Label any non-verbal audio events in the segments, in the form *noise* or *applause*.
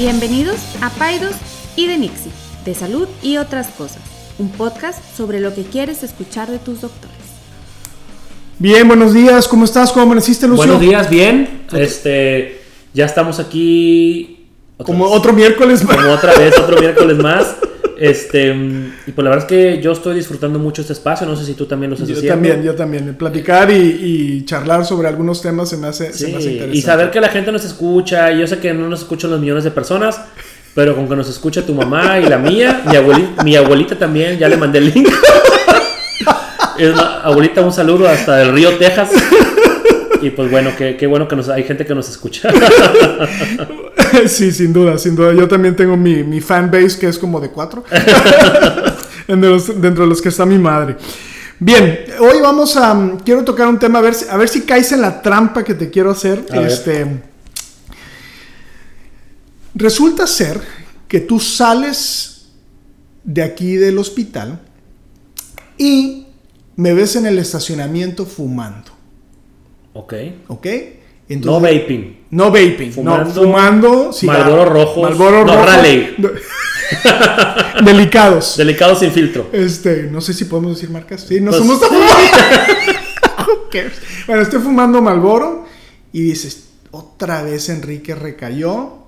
Bienvenidos a Paidos y de Nixie, de salud y otras cosas, un podcast sobre lo que quieres escuchar de tus doctores. Bien, buenos días, ¿cómo estás? ¿Cómo amaneciste, Lucio? Buenos días, bien. Este, ya estamos aquí. otra Como vez. otro miércoles más. Como otra vez, otro miércoles más. *laughs* Este, mm, y pues la verdad es que yo estoy disfrutando mucho este espacio. No sé si tú también lo estás Yo haciendo. también, yo también. Platicar y, y charlar sobre algunos temas se me hace, se Sí, me hace interesante. y saber que la gente nos escucha. Yo sé que no nos escuchan los millones de personas, pero con que nos escucha tu mamá y la mía, mi abuelita, mi abuelita también, ya le mandé el link. *laughs* Es abuelita, un saludo hasta el río Texas. Y pues bueno, qué, qué bueno que nos, hay gente que nos escucha. *laughs* sí, sin duda, sin duda. Yo también tengo mi, mi fan base que es como de cuatro. *laughs* dentro, de los, dentro de los que está mi madre. Bien, hoy vamos a. mm, Quiero tocar un tema, a ver, si- a ver si caes en la trampa que te quiero hacer. A ver. Este. Resulta ser que tú sales de aquí del hospital y me ves en el estacionamiento fumando. Ok. ¿Ok? no vaping. No vaping, Fumando no fumando. cigarro. Marlboro rojos. Marlboro No, rojos. Raleigh. *laughs* Delicados. Delicado sin filtro. Este, no sé si podemos decir marcas. Sí, no Pues- somos tan *laughs* cares? Bueno, estoy fumando Malboro y dices, otra vez Enrique recayó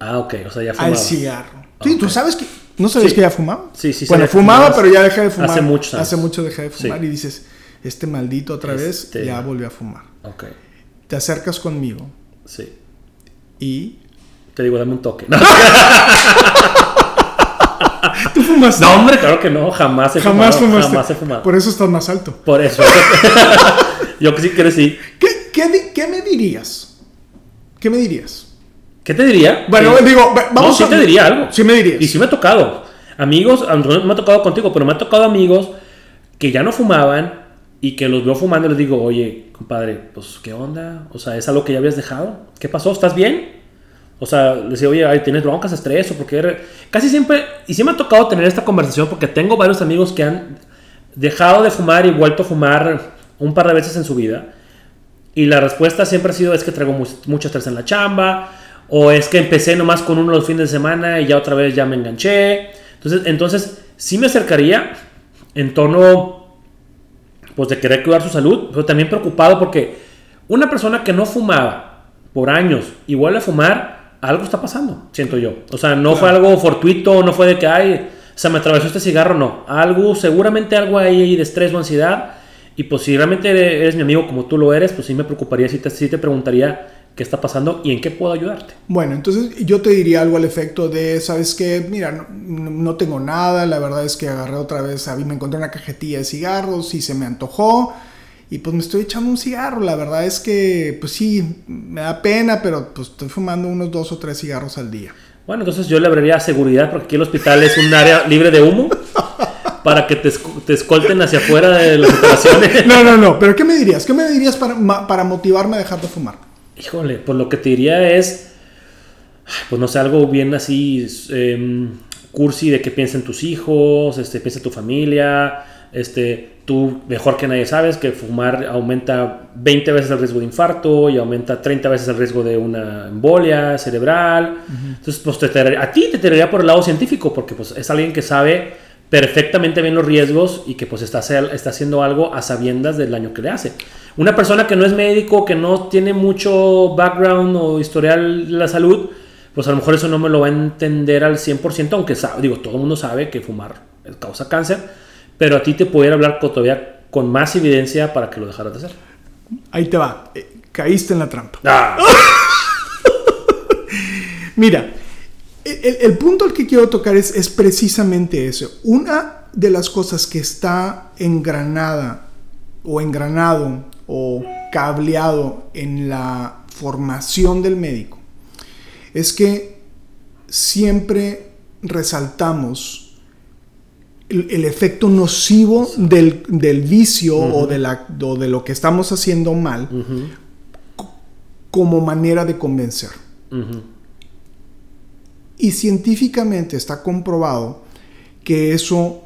Ah, ok. O sea, ya al fumaba. cigarro. Sí, tú Ok. sabes que. ¿No sabías Sí. que ya fumaba? Sí, sí, Bueno, fumaba, pero ya dejé de fumar. Hace muchos años. Hace mucho dejé de Sí. fumar y dices, este maldito otra vez Este- ya volvió a fumar. Ok. Te acercas conmigo Sí. y. Te digo, dame un toque. *laughs* No, Tú fumas. No, hombre, claro que no. Jamás he jamás fumado. fumaste. Jamás he fumado. Por eso estás más alto. Por eso. *laughs* Yo que sí crecí. ¿Qué, qué, me dirías? ¿Qué me dirías? ¿Qué te diría? Bueno, digo, va- vamos no, sí a- te diría algo. Sí me dirías. Y sí me ha tocado. Amigos, no me ha tocado contigo, pero me ha tocado amigos que ya no fumaban y que los veo fumando y les digo, oye, compadre, pues, ¿qué onda? O sea, ¿es algo que ya habías dejado? ¿Qué pasó? ¿Estás bien? O sea, les decía, oye, ¿tienes broncas, estrés? O porque re-?" Casi siempre, y sí me ha tocado tener esta conversación porque tengo varios amigos que han dejado de fumar y vuelto a fumar un par de veces en su vida. Y la respuesta siempre ha sido es que traigo mu- mucho estrés en la chamba, o es que empecé nomás con uno los fines de semana y ya otra vez ya me enganché. Entonces, entonces sí me acercaría en tono pues de querer cuidar su salud, pero también preocupado porque una persona que no fumaba por años y vuelve a fumar, algo está pasando, siento yo. O sea, no fue algo fortuito, no fue de que, ay, se me atravesó este cigarro, no. Algo, seguramente algo ahí de estrés o ansiedad. Y pues si realmente eres mi amigo como tú lo eres, pues sí me preocuparía, sí te, sí te preguntaría qué está pasando y en qué puedo ayudarte. Bueno, entonces yo te diría algo al efecto de, ¿sabes qué? Mira, no, tengo nada, la verdad es que agarré otra vez, a mí me encontré una cajetilla de cigarros y se me antojó y pues me estoy echando un cigarro, la verdad es que pues sí, me da pena, pero pues estoy fumando unos dos o tres cigarros al día. Bueno, entonces yo le abriría seguridad porque aquí el hospital es un área libre de humo para que te, esco- te escolten hacia afuera de las instalaciones. *laughs* No, no, no, pero ¿qué me dirías? ¿Qué me dirías para, para motivarme a dejar de fumar? Híjole, pues lo que te diría es, pues no sé, algo bien así, em, cursi de que piensen tus hijos, este, piensa tu familia, este, tú mejor que nadie sabes que fumar aumenta 20 veces el riesgo de infarto y aumenta 30 veces el riesgo de una embolia cerebral. Entonces, pues te tiraría- a ti te tiraría por el lado científico porque pues es alguien que sabe perfectamente bien los riesgos y que pues está, está haciendo algo a sabiendas del daño que le hace. Una persona que no es médico, que no tiene mucho background o historial de la salud, pues a lo mejor eso no me lo va a entender al 100%, aunque sabe, digo, todo el mundo sabe que fumar causa cáncer, pero a ti te pudiera hablar con- todavía con más evidencia para que lo dejaras de hacer. Ahí te va, eh, caíste en la trampa. Ah, *laughs* Mira, el, el punto al que quiero tocar es, es precisamente eso. Una de las cosas que está engranada o engranado o cableado en la formación del médico es que siempre resaltamos el, el efecto nocivo del, del vicio o, de la, o de lo que estamos haciendo mal como manera de convencer. Y científicamente está comprobado que eso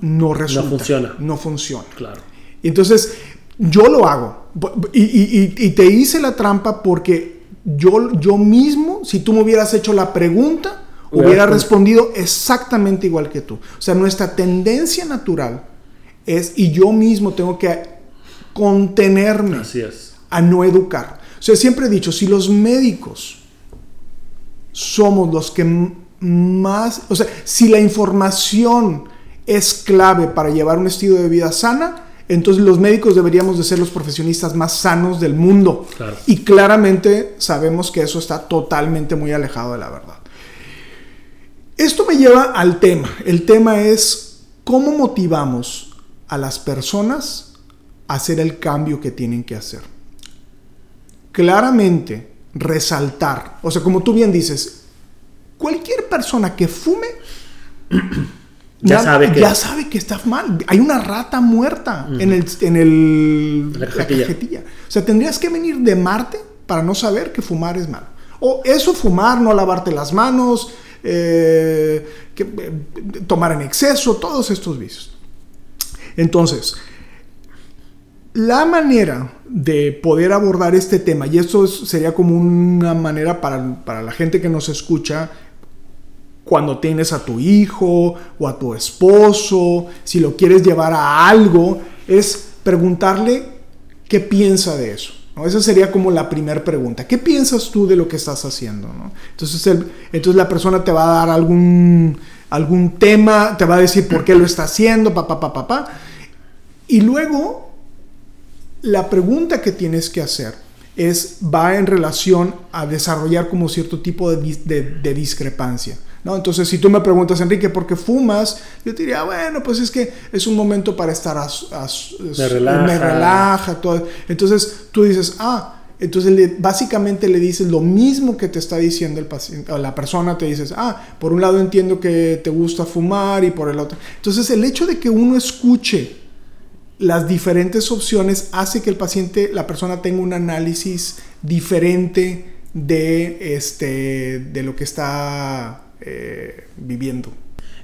no resulta. funciona. No funciona. Claro. Entonces, yo lo hago. Y, y- y- y te hice la trampa porque yo, yo mismo, si tú me hubieras hecho la pregunta, Hubiera respondido exactamente igual que tú. O sea, nuestra tendencia natural es, y yo mismo tengo que contenerme Así es. a no educar. O sea, siempre he dicho, si los médicos somos los que más, o sea, si la información es clave para llevar un estilo de vida sana, entonces los médicos deberíamos de ser los profesionistas más sanos del mundo. Claro. Y claramente sabemos que eso está totalmente muy alejado de la verdad. Esto me lleva al tema. El tema es cómo motivamos a las personas a hacer el cambio que tienen que hacer. Claramente resaltar, o sea, como tú bien dices, cualquier persona que fume Ya sabe que- ya sabe que está mal. Hay una rata muerta en el en el La cajetilla. cajetilla. O sea, tendrías que venir de Marte para no saber que fumar es malo. O eso fumar, no lavarte las manos, eh, que, eh, tomar en exceso, todos estos vicios. Entonces, la manera de poder abordar este tema, y esto es- sería como una manera para, para la gente que nos escucha, cuando tienes a tu hijo o a tu esposo, si lo quieres llevar a algo, es preguntarle qué piensa de eso. ¿no? Esa sería como la primera pregunta. ¿Qué piensas tú de lo que estás haciendo? no? Entonces, el- entonces la persona te va a dar algún, algún tema, te va a decir por qué lo está haciendo, papá, papá, papá. Y luego, la pregunta que tienes que hacer es, va en relación a desarrollar como cierto tipo de, de- de discrepancia. ¿No? Entonces, si tú me preguntas, Enrique, ¿por qué fumas? Yo te diría, bueno, pues es que es un momento para estar a, Me relaja. me relaja, todo. Entonces, tú dices, ah, entonces le- básicamente le dices lo mismo que te está diciendo el paciente, o la persona te dices, ah, por un lado entiendo que te gusta fumar y por el otro. Entonces, el hecho de que uno escuche las diferentes opciones hace que el paciente, la persona tenga un análisis diferente de, este, de lo que está eh, viviendo.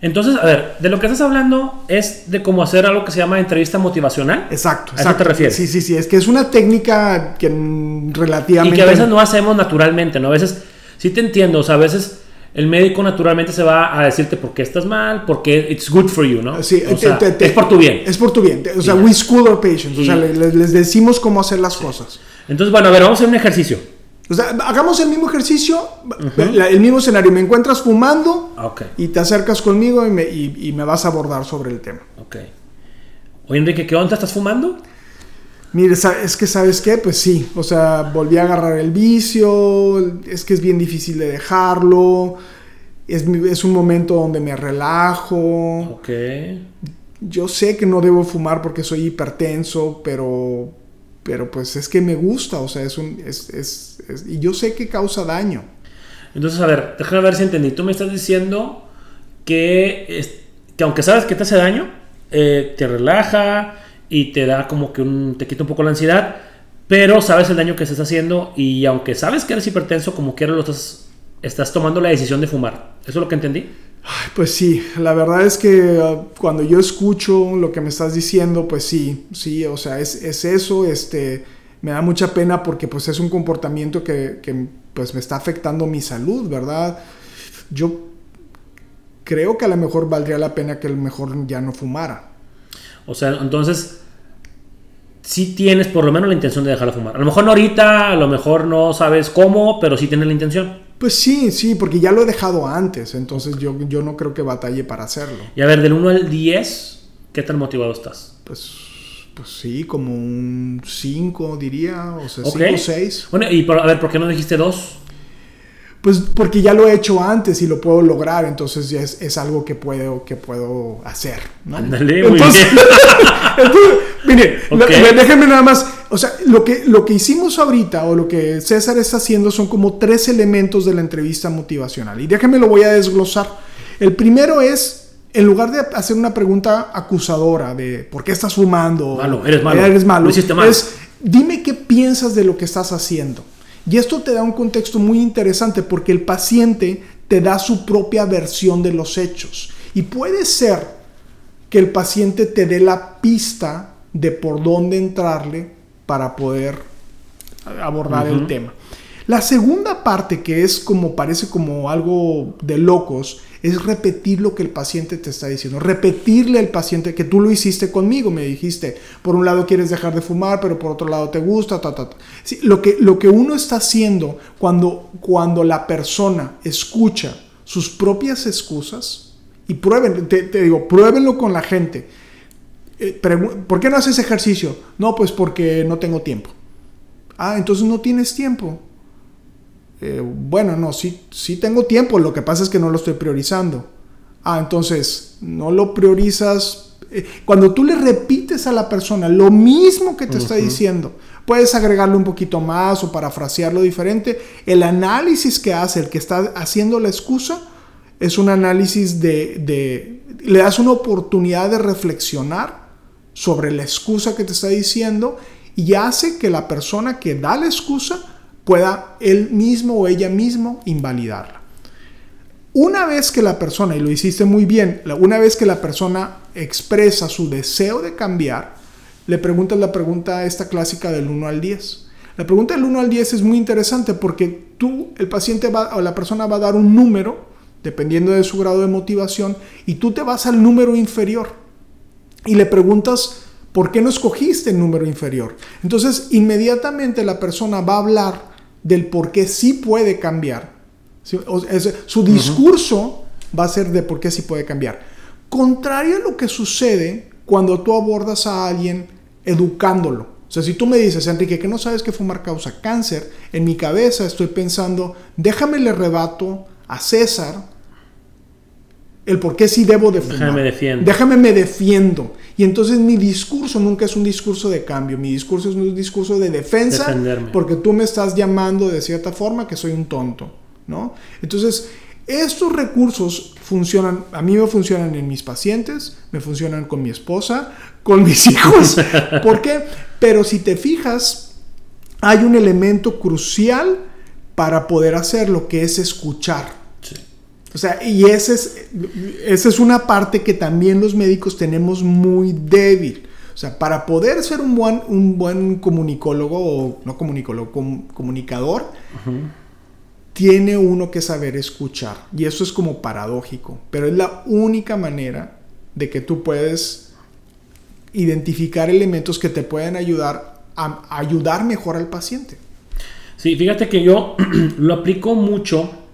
Entonces, a ver, de lo que estás hablando es de cómo hacer algo que se llama entrevista motivacional. Exacto, ¿A eso exacto. te refieres? Sí, sí, sí. Es que es una técnica que mm, Y relativamente. que a veces no hacemos naturalmente, ¿no? A veces, sí te entiendo, o sea, a veces el médico naturalmente se va a decirte por qué estás mal, porque it's good for you, ¿no? Sí, O sea, te- te- es por tu bien. Es por tu bien. O sea, Y ya. we school our patients. O sea, Y- le- le- les, decimos cómo hacer las cosas. Entonces, bueno, a ver, vamos a hacer un ejercicio. O sea, hagamos el mismo ejercicio, la- el mismo escenario. Me encuentras fumando y te acercas conmigo y me, y- y me vas a abordar sobre el tema. ok. Oye, Enrique, ¿qué onda? ¿Estás fumando? Mire, es que sabes qué, pues sí, o sea, volví a agarrar el vicio, es que es bien difícil de dejarlo, es, es un momento donde me relajo, Ok. yo sé que no debo fumar porque soy hipertenso, pero, pero pues es que me gusta, o sea, es un, es, es- es- y yo sé que causa daño. Entonces, a ver, déjame ver si entendí. Tú me estás diciendo que, es- que aunque sabes que te hace daño, eh, te relaja y te da como que un, te quita un poco la ansiedad, pero sabes el daño que estás haciendo y aunque sabes que eres hipertenso, como quiera lo estás, estás tomando la decisión de fumar. ¿Eso es lo que entendí? Pues sí, la verdad es que uh, cuando yo escucho lo que me estás diciendo, pues sí, sí, o sea, es, es eso, este, me da mucha pena porque pues es un comportamiento que, que, pues me está afectando mi salud, ¿verdad? Yo creo que a lo mejor valdría la pena que a lo mejor ya no fumara. O sea, entonces, sí tienes por lo menos la intención de dejar de fumar. A lo mejor no ahorita, a lo mejor no sabes cómo, pero sí tienes la intención. Pues sí, sí, porque ya lo he dejado antes, entonces yo, yo no creo que batalle para hacerlo. Y a ver, del 1 al 10, ¿qué tan motivado estás? Pues, pues sí, como un 5 diría, o sea, Ok. 5 o 6. Bueno, y por- a ver, ¿por qué no dijiste 2? Pues porque ya lo he hecho antes y lo puedo lograr, entonces ya es, es algo que puedo, que puedo hacer. ¿no? Ándale, muy entonces, bien. *laughs* entonces, mire, Ok. la- déjenme nada más, o sea, lo que, lo que hicimos ahorita o lo que César está haciendo son como tres elementos de la entrevista motivacional. Y déjenme lo voy a desglosar. El primero es, en lugar de hacer una pregunta acusadora de ¿por qué estás fumando? Malo, eres malo, Eres malo. lo hiciste mal. Es, dime qué piensas de lo que estás haciendo. Y esto te da un contexto muy interesante porque el paciente te da su propia versión de los hechos. Y puede ser que el paciente te dé la pista de por dónde entrarle para poder abordar el tema. La segunda parte, que es como parece como algo de locos, es repetir lo que el paciente te está diciendo. Repetirle al paciente que tú lo hiciste conmigo, me dijiste, por un lado quieres dejar de fumar, pero por otro lado te gusta, ta, ta, ta. lo, que, lo que uno está haciendo cuando, cuando la persona escucha sus propias excusas, y prueben, te digo, pruébenlo con la gente. Eh, ¿Por qué no haces ejercicio? No, pues porque no tengo tiempo. Ah, entonces no tienes tiempo. Eh, bueno, no, sí, sí tengo tiempo, lo que pasa es que no lo estoy priorizando. Ah, entonces, no lo priorizas. Eh, cuando tú le repites a la persona lo mismo que te está diciendo, puedes agregarle un poquito más o parafrasearlo diferente. El análisis que hace, el que está haciendo la excusa, es un análisis de, de le das una oportunidad de reflexionar sobre la excusa que te está diciendo y hace que la persona que da la excusa pueda él mismo o ella mismo invalidarla. Una vez que la persona, y lo hiciste muy bien, una vez que la persona expresa su deseo de cambiar, le preguntas la pregunta esta clásica del 1 al 10. La pregunta del 1 al 10 es muy interesante porque tú, el paciente va, o la persona va a dar un número, dependiendo de su grado de motivación, y tú te vas al número inferior y le preguntas ¿Por qué no escogiste el número inferior? Entonces, inmediatamente la persona va a hablar del por qué sí puede cambiar. Su discurso va a ser de por qué sí puede cambiar. Contrario a lo que sucede cuando tú abordas a alguien educándolo. O sea, si tú me dices, Enrique, que no sabes que fumar causa cáncer, en mi cabeza estoy pensando, déjame le rebato a César el por qué sí debo de fumar. Déjame defiendo. Déjame me defiendo. Y entonces mi discurso nunca es un discurso de cambio, mi discurso es un discurso de defensa, porque tú me estás llamando de cierta forma que soy un tonto, ¿no? Entonces, estos recursos funcionan, a mí me funcionan en mis pacientes, me funcionan con mi esposa, con mis *laughs* hijos. ¿Por qué? Pero si te fijas, hay un elemento crucial para poder hacer lo que es escuchar. O sea, y esa es, esa es una parte que también los médicos tenemos muy débil. O sea, para poder ser un buen, un buen comunicólogo, o no comunicólogo, comunicador, tiene uno que saber escuchar. Y eso es como paradójico, pero es la única manera de que tú puedes identificar elementos que te pueden ayudar a ayudar mejor al paciente. Sí, fíjate que yo *clears throat* lo aplico mucho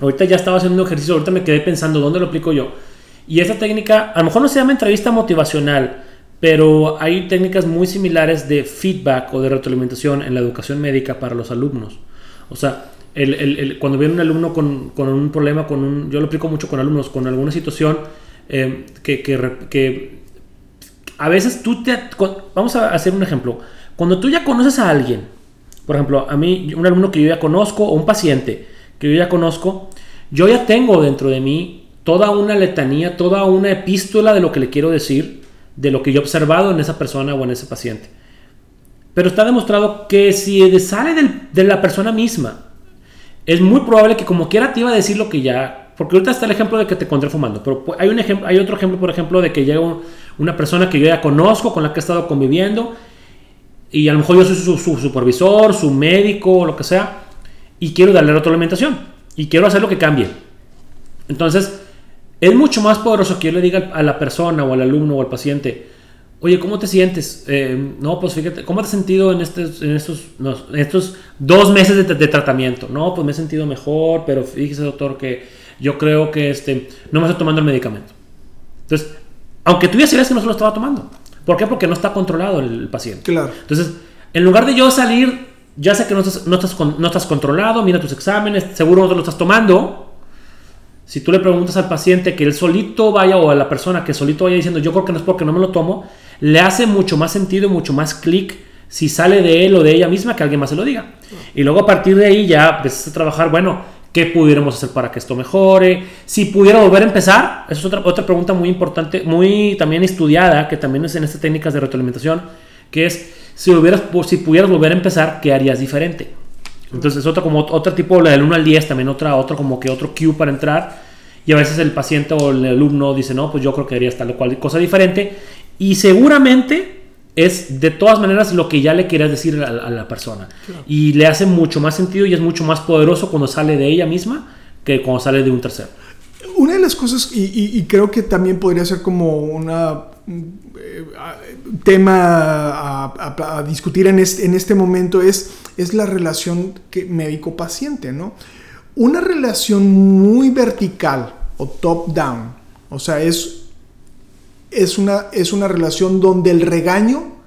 Ahorita ya estaba haciendo un ejercicio, ahorita me quedé pensando dónde lo aplico yo. Y esa técnica, a lo mejor no se llama entrevista motivacional, pero hay técnicas muy similares de feedback o de retroalimentación en la educación médica para los alumnos. O sea, el, cuando viene un alumno con, con, un problema, con un, yo lo aplico mucho con alumnos, con alguna situación eh, que, que, que, a veces tú te... Vamos a hacer un ejemplo. Cuando tú ya conoces a alguien, por ejemplo, a mí, un alumno que yo ya conozco o un paciente, que yo ya conozco, yo ya tengo dentro de mí toda una letanía, toda una epístola de lo que le quiero decir, de lo que yo he observado en esa persona o en ese paciente. Pero está demostrado que si sale de la persona misma, es muy probable que como quiera te iba a decir lo que ya... Porque ahorita está el ejemplo de que te encontré fumando, pero hay, otro ejemplo, por ejemplo, de que llega una persona que yo ya conozco, con la que he estado conviviendo, y a lo mejor yo soy su, su supervisor, su médico, lo que sea, y quiero darle retroalimentación y quiero hacer lo que cambie. Entonces, es mucho más poderoso que yo le diga a la persona o al alumno o al paciente, oye, ¿cómo te sientes? Eh, no, pues fíjate, ¿cómo te has sentido en, estos, en, estos, estos dos meses de, tratamiento? No, pues me he sentido mejor, pero fíjese, doctor, que yo creo que este, no me estoy tomando el medicamento. Entonces, aunque tú ya sabías que no se lo estaba tomando. ¿Por qué? Porque no está controlado el, el paciente. Claro. Entonces, en lugar de yo salir ya sé que no estás, no estás, controlado, mira tus exámenes, seguro no te lo estás tomando. Si tú le preguntas al paciente que él solito vaya o a la persona que solito vaya diciendo yo creo que no es porque no me lo tomo, le hace mucho más sentido y mucho más clic si sale de él o de ella misma que alguien más se lo diga. Y luego a partir de ahí ya empiezas a trabajar, bueno, ¿qué pudiéramos hacer para que esto mejore? Si pudiera volver a empezar, esa es otra, otra pregunta muy importante, muy también estudiada, que también es en estas técnicas de retroalimentación, que es si, hubieras, si pudieras volver a empezar, ¿qué harías diferente? Entonces, otra como otro tipo, la del 1 al 10, también otra, otro como que otro cue para entrar. Y a veces el paciente o el alumno dice, no, pues yo creo que haría tal o cual cosa diferente. Y seguramente es de todas maneras lo que ya le querías decir a, la persona. Y le hace mucho más sentido y es mucho más poderoso cuando sale de ella misma que cuando sale de un tercero. Una de las cosas, y, creo que también podría ser como una eh, tema a, discutir en este, en este momento, es, es la relación médico-paciente, ¿no? Una relación muy vertical o top-down, o sea, es, es, una, es una relación donde el regaño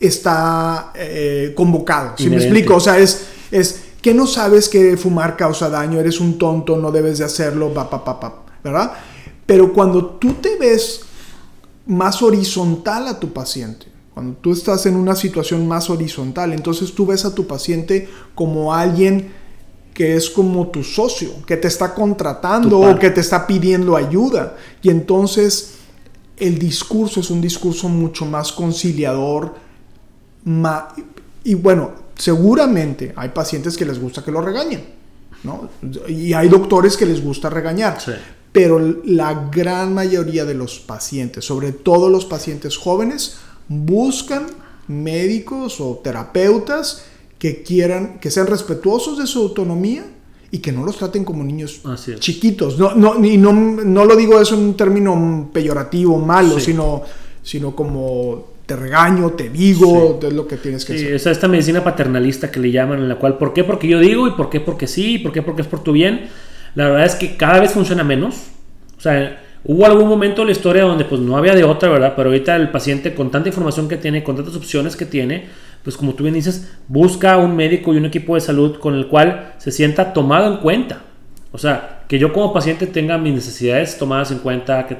está eh, convocado. ¿Sí me explico? O sea, es, es que no sabes que fumar causa daño, eres un tonto, no debes de hacerlo, pa, pa, pa, ¿verdad? Pero cuando tú te ves más horizontal a tu paciente, cuando tú estás en una situación más horizontal, entonces tú ves a tu paciente como alguien que es como tu socio, que te está contratando o que te está pidiendo ayuda. Y entonces el discurso es un discurso mucho más conciliador. y bueno, seguramente hay pacientes que les gusta que lo regañen, ¿no? Y hay doctores que les gusta regañar. Pero la gran mayoría de los pacientes, sobre todo los pacientes jóvenes, buscan médicos o terapeutas que quieran, que sean respetuosos de su autonomía y que no los traten como niños chiquitos. No, no, y no, no, lo digo eso en un término peyorativo, malo, sino, sino como te regaño, te digo, es lo que tienes que hacer. Es esta medicina paternalista que le llaman, en la cual, ¿por qué? Porque yo digo, y por qué porque sí, y por qué porque es por tu bien. La verdad es que cada vez funciona menos. O sea, hubo algún momento en la historia donde pues no había de otra, ¿verdad? Pero ahorita el paciente con tanta información que tiene, con tantas opciones que tiene, pues como tú bien dices, busca un médico y un equipo de salud con el cual se sienta tomado en cuenta. O sea, que yo como paciente tenga mis necesidades tomadas en cuenta, que,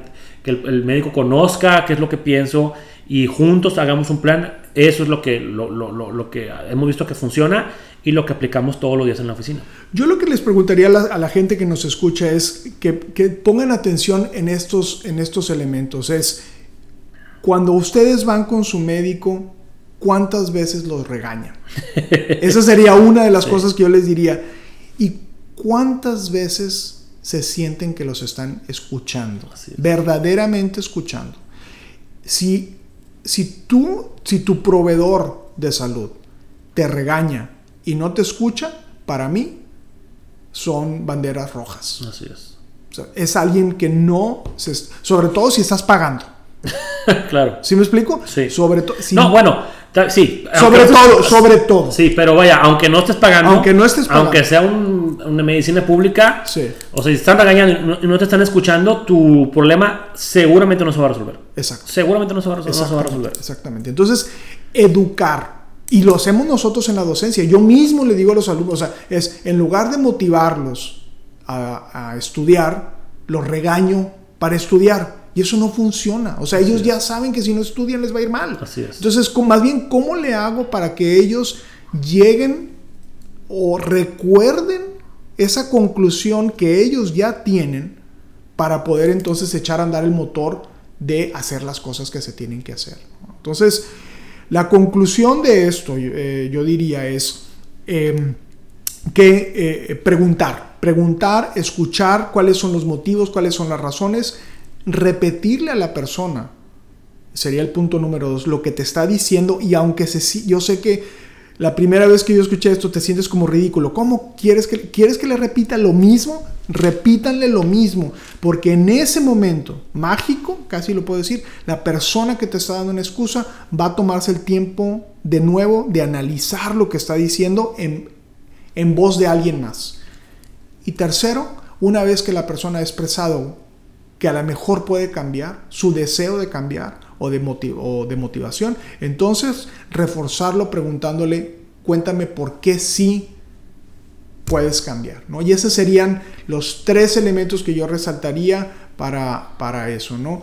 el, médico conozca qué es lo que pienso y juntos hagamos un plan. Eso es lo que, lo, que hemos visto que funciona y lo que aplicamos todos los días en la oficina. Yo lo que les preguntaría a la, gente que nos escucha es que, pongan atención en estos, en estos elementos. Es cuando ustedes van con su médico, ¿cuántas veces los regañan? *laughs* Esa sería una de las cosas que yo les diría. ¿Y cuántas veces se sienten que los están escuchando? Verdaderamente escuchando. Si, si tú, si tu proveedor de salud te regaña y no te escucha, para mí son banderas rojas. Así es. es alguien que no, sobre todo si estás pagando. *laughs* claro. ¿Sí me explico? Sí. Sobre todo. no, bueno, sí. Sobre todo, sobre todo. Sí, pero vaya, aunque no estés pagando. Aunque no estés pagando. Aunque sea una medicina pública. Sí. O sea, si están regañando y no, te están escuchando, tu problema seguramente no se va a resolver. Exacto. Seguramente no se va a, resolver. Exactamente. Entonces, educar. Y lo hacemos nosotros en la docencia. Yo mismo le digo a los alumnos, o sea, es en lugar de motivarlos a, a estudiar, los regaño para estudiar y eso no funciona. O sea, ellos ya saben que si no estudian les va a ir mal. Así es. Entonces, más bien, ¿cómo le hago para que ellos lleguen o recuerden esa conclusión que ellos ya tienen para poder entonces echar a andar el motor de hacer las cosas que se tienen que hacer? Entonces, la conclusión de esto, eh, yo diría, es em, que eh, preguntar, preguntar, escuchar cuáles son los motivos, cuáles son las razones repetirle a la persona, sería el punto número dos, lo que te está diciendo y aunque se, yo sé que la primera vez que yo escuché esto te sientes como ridículo, ¿cómo quieres que, quieres que le repita lo mismo? Repítanle lo mismo, porque en ese momento mágico, casi lo puedo decir, la persona que te está dando una excusa va a tomarse el tiempo de nuevo de analizar lo que está diciendo en, en voz de alguien más. Y tercero, una vez que la persona ha expresado que a lo mejor puede cambiar, su deseo de cambiar o de, de motivación. Entonces, reforzarlo preguntándole, cuéntame por qué sí puedes cambiar. ¿no? Y esos serían los tres elementos que yo resaltaría para, para eso. ¿no?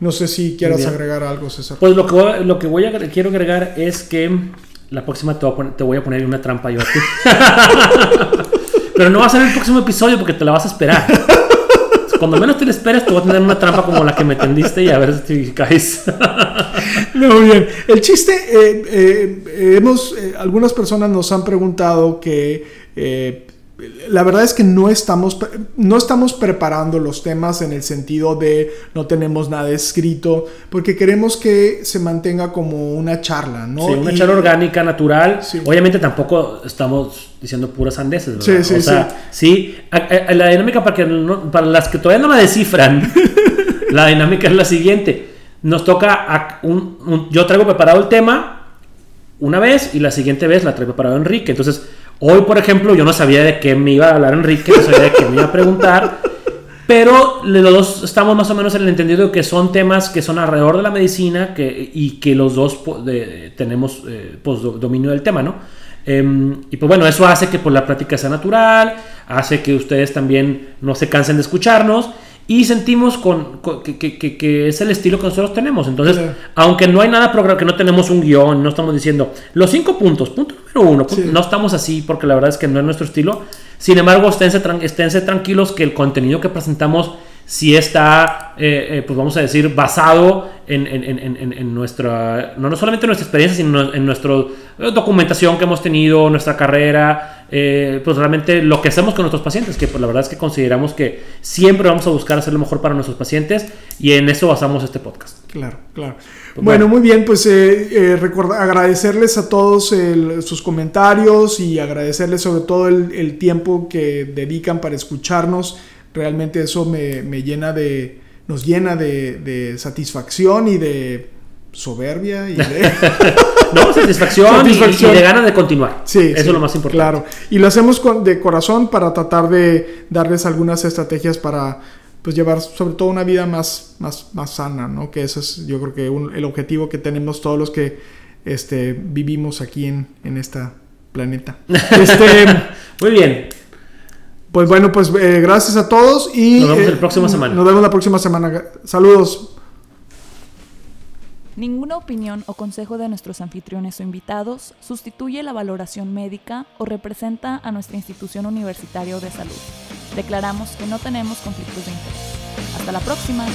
No sé si quieras agregar algo, César. Pues lo que, voy, lo que voy a, quiero agregar es que la próxima te voy a poner, te voy a poner una trampa yo a ti. *laughs* Pero no va a ser el próximo episodio porque te la vas a esperar cuando menos te lo esperes, te voy a tener una trampa como la que me tendiste y a ver si caes. *laughs* Muy bien. El chiste, eh, eh, hemos, eh, algunas personas nos han preguntado que la verdad es que no estamos, no estamos preparando los temas en el sentido de no tenemos nada escrito, porque queremos que se mantenga como una charla, ¿no? Sí, una Y- charla orgánica, natural. Sí. Obviamente tampoco estamos diciendo puras sandeces, ¿verdad? Sí, sí, o sea, sí. a la dinámica para, que no- para las que todavía no la descifran, *laughs* la dinámica es la siguiente. Nos toca, a- un- un- yo traigo preparado el tema una vez y la siguiente vez la traigo preparado Enrique. Entonces, hoy, por ejemplo, yo no sabía de qué me iba a hablar Enrique, no sabía de qué me iba a preguntar. *laughs* Pero los dos estamos más o menos en el entendido de que son temas que son alrededor de la medicina que, y que los dos tenemos eh, pues, do- dominio del tema, ¿no? Em, y pues bueno, eso hace que pues, la práctica sea natural, hace que ustedes también no se cansen de escucharnos y sentimos con, con- que, que- que- es el estilo que nosotros tenemos. Entonces, Claro. aunque no hay nada programa, que no tenemos un guion, no estamos diciendo los cinco puntos, punto número uno, punto- Sí. no estamos así porque la verdad es que no es nuestro estilo. Sin embargo, esténse, tran- esténse tranquilos que el contenido que presentamos sí está, eh, eh, pues vamos a decir, basado en, en- en- en- en nuestra, no, no solamente en nuestra experiencia, sino en nuestra documentación que hemos tenido, nuestra carrera, eh, pues realmente lo que hacemos con nuestros pacientes, que pues la verdad es que consideramos que siempre vamos a buscar hacer lo mejor para nuestros pacientes y en eso basamos este podcast. Claro, claro. Pues bueno, bueno. muy bien, pues eh, eh, agradecerles a todos el- sus comentarios y agradecerles sobre todo el, el tiempo que dedican para escucharnos. Realmente eso me, me llena de, nos llena de, de satisfacción y de soberbia y de... *laughs* No, satisfacción, y- Satisfacción. Y, de ganas de continuar. Sí, eso sí, es lo más importante. Claro. Y lo hacemos con, de corazón para tratar de darles algunas estrategias para pues llevar sobre todo una vida más, más, más sana, ¿no? Que ese es yo creo que un- el objetivo que tenemos todos los que este, vivimos aquí en, en este planeta. *laughs* Este, Muy bien. Pues bueno, pues eh, gracias a todos y... Nos vemos eh, la próxima semana. Nos vemos la próxima semana. Saludos. Ninguna opinión o consejo de nuestros anfitriones o invitados sustituye la valoración médica o representa a nuestra institución universitaria o de salud. Declaramos que no tenemos conflictos de interés. Hasta la próxima.